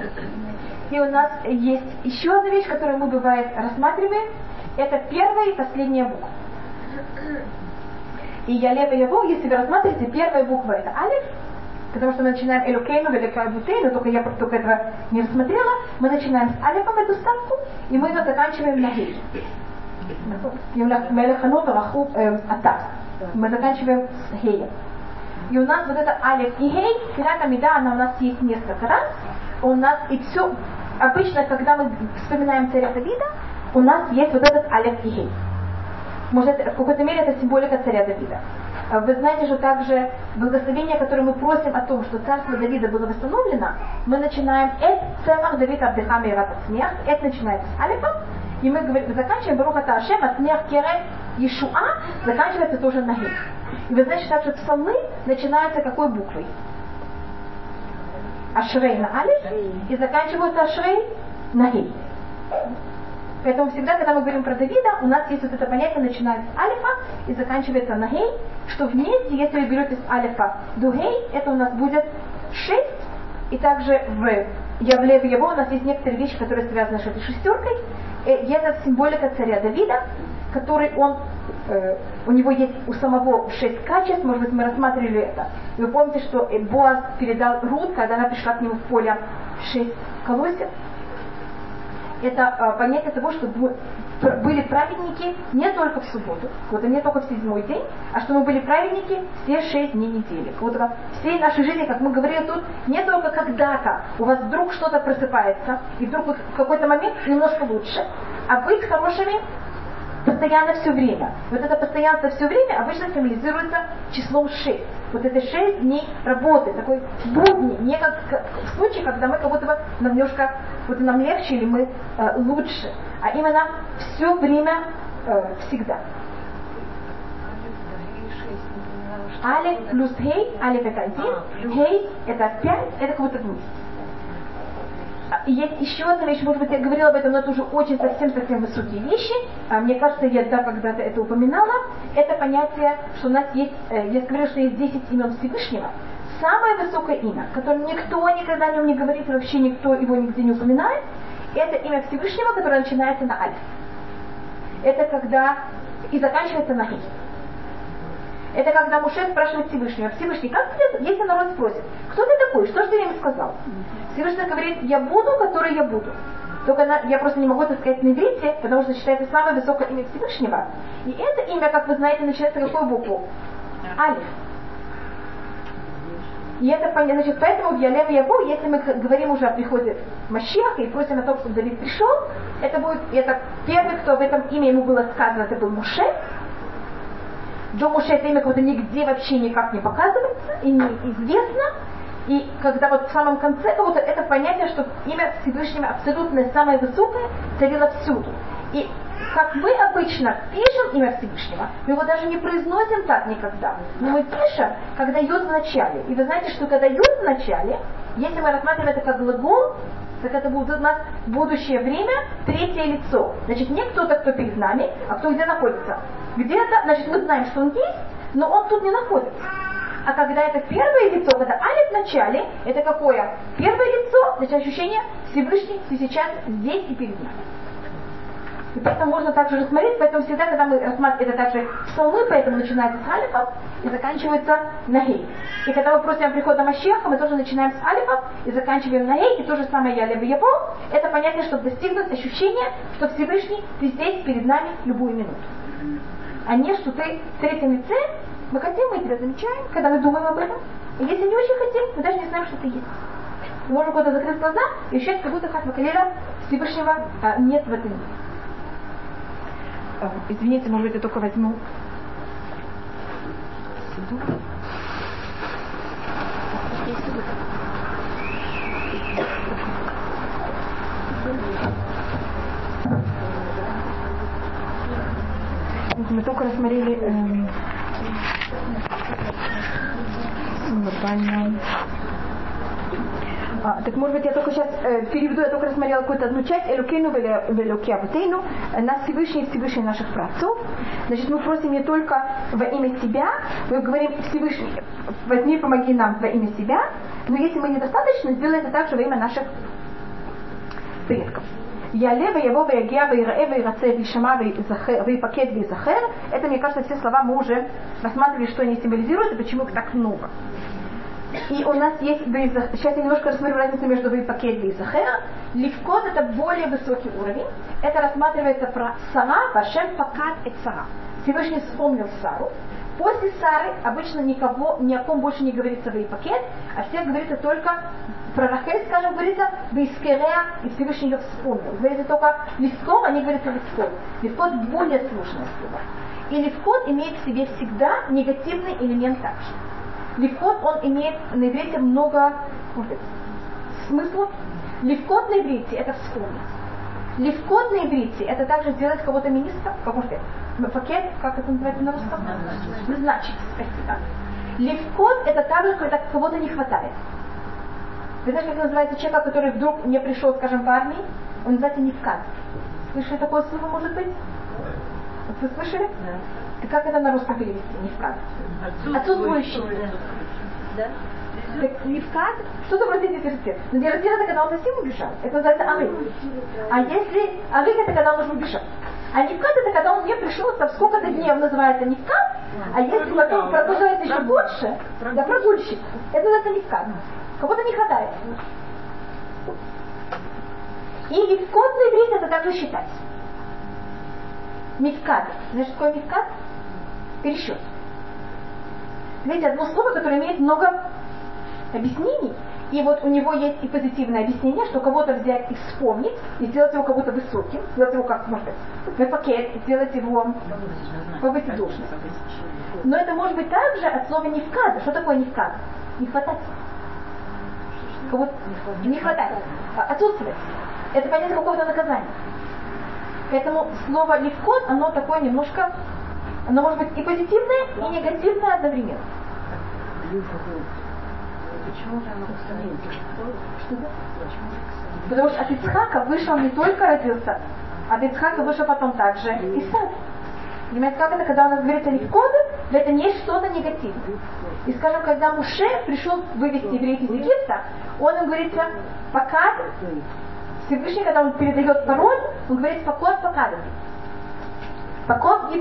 [SPEAKER 1] И у нас есть еще одна вещь, которую мы бывает рассматриваем. Это первая и последняя буква. И я лево его, если вы рассматриваете, первая буква это алиф, потому что мы начинаем элюкейну, бутейну, только я только этого не рассмотрела. Мы начинаем с алифом эту ставку, и мы ее заканчиваем на гей. Атак. Мы заканчиваем с геем. И у нас вот это алиф и гей, фирата меда, она у нас есть несколько раз. У нас и все, обычно, когда мы вспоминаем царя Давида, у нас есть вот этот алиф и гей. Может, в какой-то мере это символика царя Давида. А Вы знаете, что также благословение, которое мы просим о том, что царство Давида было восстановлено, мы начинаем «Эт цемах Давид Абдыхам и смех», «Эт» начинается с алифа, и мы говорим, заканчиваем «Баруха Таашем», от смех Кере Ишуа заканчивается тоже на «Гей». И вы знаете, также псалмы начинаются какой буквой? Ашрей на алиф и заканчиваются Ашрей на Гей. Поэтому всегда, когда мы говорим про Давида, у нас есть вот это понятие, начинается с алифа и заканчивается на гей, что вместе, если вы берете с алифа до гей, это у нас будет 6, и также в Явле в его у нас есть некоторые вещи, которые связаны с этой шестеркой, и это символика царя Давида, который он, э, у него есть у самого шесть качеств, может быть, мы рассматривали это. Вы помните, что Боаз передал Рут, когда она пришла к нему в поле шесть колосьев, это э, понятие того, что были праведники не только в субботу, вот не только в седьмой день, а что мы были праведники все шесть дней недели. Вот всей нашей жизни, как мы говорили тут, не только когда-то у вас вдруг что-то просыпается, и вдруг вот в какой-то момент немножко лучше, а быть хорошими постоянно все время. Вот это постоянство все время обычно символизируется числом 6. Вот это 6 дней работы, такой будни, не как в случае, когда мы как будто бы нам немножко, вот нам легче или мы э, лучше, а именно все время э, всегда. Алиф плюс гей, алиф это один, гей это пять, это как будто вниз. И есть еще одна вещь, может быть, я говорила об этом, но это уже очень совсем-совсем высокие вещи. А мне кажется, я да, когда-то это упоминала. Это понятие, что у нас есть, э, я говорила, что есть 10 имен Всевышнего. Самое высокое имя, которое никто никогда о нем не говорит, вообще никто его нигде не упоминает, это имя Всевышнего, которое начинается на Альф. Это когда и заканчивается на Хи. Это когда Муше спрашивает Всевышнего, Всевышний, как ты, если народ спросит, кто ты такой, что же ты им сказал? Всевышний говорит, я буду, который я буду. Только на, я просто не могу это сказать на иврите, потому что считается самое высокое имя Всевышнего. И это имя, как вы знаете, начинается какой букву? Алиф. И это понятно, значит, поэтому в Ялев Ябу, если мы говорим уже о приходе Машеха и просим о том, чтобы Давид пришел, это будет, это первый, кто в этом имя ему было сказано, это был Муше, до Муше это имя как-то нигде вообще никак не показывается и неизвестно. И когда вот в самом конце будто это понятие, что имя Всевышнего абсолютно самое высокое, царило всюду. И как мы обычно пишем имя Всевышнего, мы его даже не произносим так никогда. Но мы пишем, когда йод в начале. И вы знаете, что когда йод в начале, если мы рассматриваем это как глагол, так это будет у нас будущее время, третье лицо. Значит, не кто-то, кто перед нами, а кто где находится. Где-то, значит, мы знаем, что он есть, но он тут не находится. А когда это первое лицо, когда алиф в начале, это какое? Первое лицо, значит ощущение Всевышний ты сейчас здесь и перед нами. И поэтому можно также рассмотреть, поэтому всегда, когда мы рассматриваем, это также псалмы, поэтому начинается с алифов и заканчивается на гей. И когда мы просим прихода Машеха, мы тоже начинаем с алифов и заканчиваем на гей, и то же самое я либо его, это понятно, чтобы достигнуть ощущения, что Всевышний, ты здесь перед нами любую минуту. А не, что ты в третьем лице, мы хотим, мы тебя замечаем, когда мы думаем об этом. И если не очень хотим, мы даже не знаем, что ты есть. Мы можем куда-то закрыть глаза и ощущать, как будто Хатвакалера Всевышнего а, нет в этом мире. А, извините, может быть, я только возьму Мы только рассмотрели эм, глобально. А, так может быть я только сейчас э, переведу, я только рассмотрела какую-то одну часть, Элюкейну Велюкеавтейну, нас Всевышний и Всевышний наших працов. Значит, мы просим не только во имя себя, мы говорим Всевышний, возьми, помоги нам во имя себя, но если мы недостаточно, сделай это также во имя наших предков. Яле, Ваяву, Ваягия, Ваирае, э, Ваираце, Вишама, Ваипакет, захер. Это, мне кажется, все слова мы уже рассматривали, что они символизируют и почему их так много. И у нас есть, сейчас я немножко рассмотрю разницу между вейпакет и захер. Левкот это более высокий уровень. Это рассматривается про Сара, Вашем Пакат и Сара. Всевышний вспомнил Сару. После Сары обычно никого, ни о ком больше не говорится вейпакет, а всех говорится только про Рахель, скажем, говорится Бейскерея, и Всевышний ее вспомнил. Говорится только Лисков, а не говорится Лисков. Лискот более сложное слово. И Лискот имеет в себе всегда негативный элемент также. Левкот, он имеет на иврите много может смыслов. Левкот на иврите – это вспомнить. Левкот на иврите – это также сделать кого-то министром, как может пакет, как это называется на русском? Назначить, спасибо. Левкот – это также, когда кого-то не хватает. Вы знаете, как называется человек, который вдруг не пришел, скажем, в армии? Он называется невкат. Слышали такое слово, может быть? Вы слышали? Да. Ты как это на русском перевести? Невкат. Отсутствующий. Да? Так невкат, что-то вроде дезертир. Но дезертир это когда он совсем убежал. Это называется арык. А если арык это когда он уже убежал. А невкат это когда он не пришел, там сколько-то дней он называется невкат, а если потом продолжается еще больше, да, прогульщик, это называется невкат. Кого-то не хватает. И левкот на иврите это также считать. Мифкат. Знаешь, что такое мифкат? Пересчет. Видите, одно слово, которое имеет много объяснений, и вот у него есть и позитивное объяснение, что кого-то взять и вспомнить, и сделать его как будто высоким, сделать его как, может быть, на пакет, сделать его повысить должность. Но это может быть также от слова невкада. Что такое невкада? Не хватать. Кого не хватает. А, отсутствовать. Это понятие какого-то наказания. Поэтому слово легкот, оно такое немножко, оно может быть и позитивное, и негативное одновременно. Почему же оно Что? Потому что от Ицхака вышел не только родился, от Ицхака вышел потом также Исаак. Понимаете, как это, когда у нас говорится легкода, это не что-то негативное. И скажем, когда Муше пришел вывести евреев из Египта, он им говорится, пока Всевышний, когда он передает пароль, он говорит покот покадами. Покот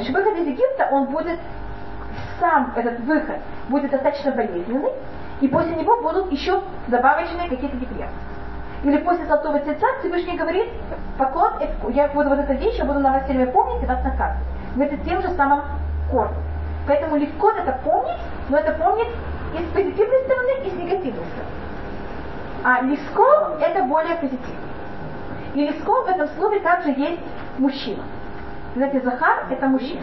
[SPEAKER 1] и выход из Египта, он будет сам этот выход будет достаточно болезненный, и после него будут еще добавочные какие-то неприятности. Или после Золотого Тельца Всевышний говорит, покот, я буду вот эту вещь, я буду на вас все время помнить и вас наказывать. Говорит, тем же самым корнем. Поэтому легко это помнить, но это помнить и с позитивной стороны, и с негативной стороны. А лисков это более позитивно. И лисков в этом слове также есть мужчина. Знаете, Захар это мужчина.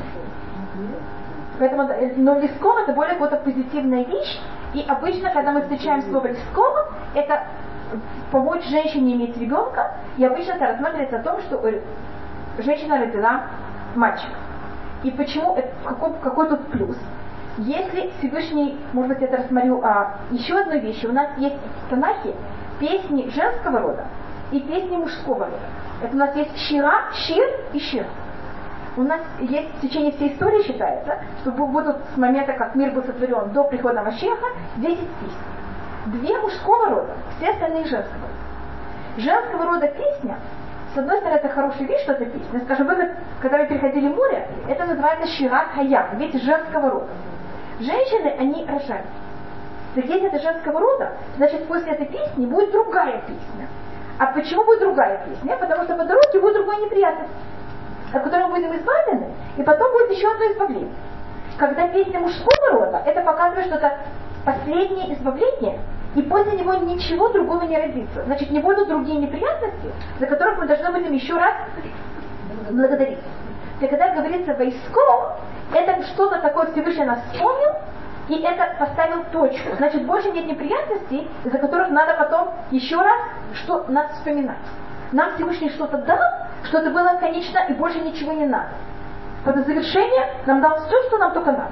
[SPEAKER 1] Поэтому, э, но лисков это более какая-то позитивная вещь. И обычно, когда мы встречаем слово лисков, это помочь женщине иметь ребенка. И обычно это рассматривается о том, что э, женщина родила мальчика. И почему, какой, какой тут плюс? Если Всевышний, может быть, это рассмотрю, а, еще одну вещь. У нас есть в Танахе песни женского рода и песни мужского рода. Это у нас есть щира, щир и щир. У нас есть в течение всей истории считается, что будут с момента, как мир был сотворен до прихода Машеха, 10 песен. Две мужского рода, все остальные женского. Женского рода песня с одной стороны, это хорошая вещь, что это песня. Скажем, вы, когда вы переходили море, это называется шират хаят, ведь женского рода. Женщины, они рожают. Так если это женского рода, значит после этой песни будет другая песня. А почему будет другая песня? Потому что по дороге будет другая неприятность, от которой мы будем избавлены, и потом будет еще одно избавление. Когда песня мужского рода, это показывает, что это последнее избавление, и после него ничего другого не родится. Значит, не будут другие неприятности, за которых мы должны будем еще раз благодарить. И когда говорится войско, это что-то такое Всевышний нас вспомнил, и это поставил точку. Значит, больше нет неприятностей, из-за которых надо потом еще раз что нас вспоминать. Нам Всевышний что-то дал, что это было конечно, и больше ничего не надо. Под завершение нам дал все, что нам только надо.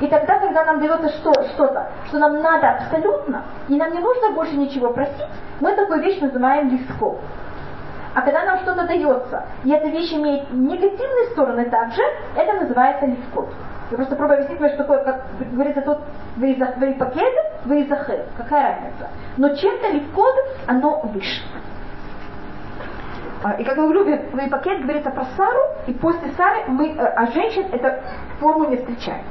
[SPEAKER 1] И тогда, когда нам дается что, что-то, что нам надо абсолютно, и нам не нужно больше ничего просить, мы такую вещь называем лиском. А когда нам что-то дается, и эта вещь имеет негативные стороны также, это называется лискот. Я просто пробую объяснить, что такое, как говорится тут, пакет, вейзахер. Какая разница? Но чем-то левкот, оно выше. А, и как мы говорю, пакет говорится про Сару, и после Сары мы, э, а женщин это форму не встречаем.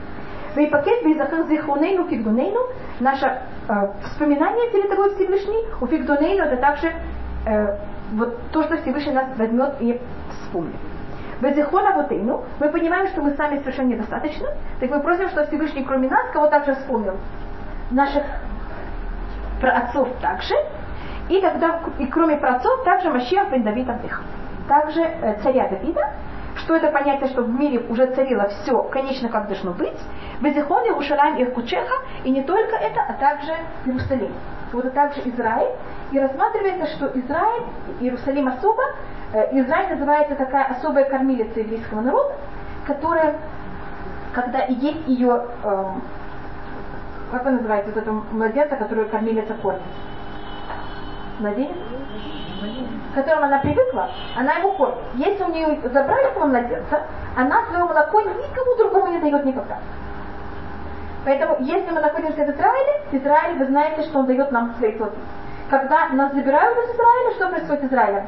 [SPEAKER 1] Вейпакет бейзахер зихунейну фигдунейну, наше э, вспоминание перед тобой Всевышний, у фигдунейну это также э, вот то, что Всевышний нас возьмет и вспомнит. Безихона Вотейну, мы понимаем, что мы сами совершенно недостаточно, так мы просим, что Всевышний кроме нас кого также вспомнил. Наших праотцов также, и тогда, и кроме праотцов, также Машиах бен Давид Авдеха. Также э, царя Давида, что это понятие, что в мире уже царило все, конечно, как должно быть. Безихон, Иерушалайм и Кучеха, и не только это, а также Иерусалим. Вот это также Израиль. И рассматривается, что Израиль, Иерусалим особо, э, Израиль называется такая особая кормилица еврейского народа, которая, когда и есть ее, э, как он называется, вот это младенца, которую кормилица кормит? Младенец? К которому она привыкла, она его кормит. Если у нее забрали этого младенца, она свое молоко никому другому не дает никогда. Поэтому, если мы находимся в Израиле, Израиль, вы знаете, что он дает нам свои плоды. Когда нас забирают из Израиля, что происходит с Израилем?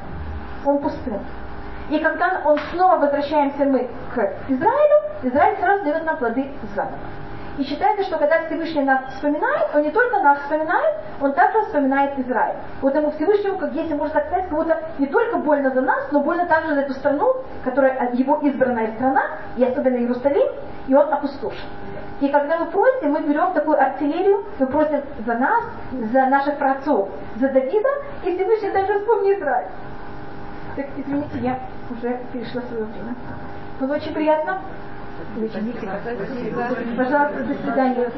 [SPEAKER 1] Он пустым. И когда он снова возвращаемся мы к Израилю, Израиль сразу дает нам плоды заново. И считается, что когда Всевышний нас вспоминает, он не только нас вспоминает, он также вспоминает Израиль. Вот ему Всевышнему, как если можно так сказать, будто не только больно за нас, но больно также за эту страну, которая его избранная страна, и особенно Иерусалим, и он опустошен. И когда мы просим, мы берем такую артиллерию, мы просим за нас, за наших праотцов, за Давида, и Всевышний даже вспомни Израиль. Так, извините, я уже перешла свое время. Было очень приятно. Пожалуйста, до свидания.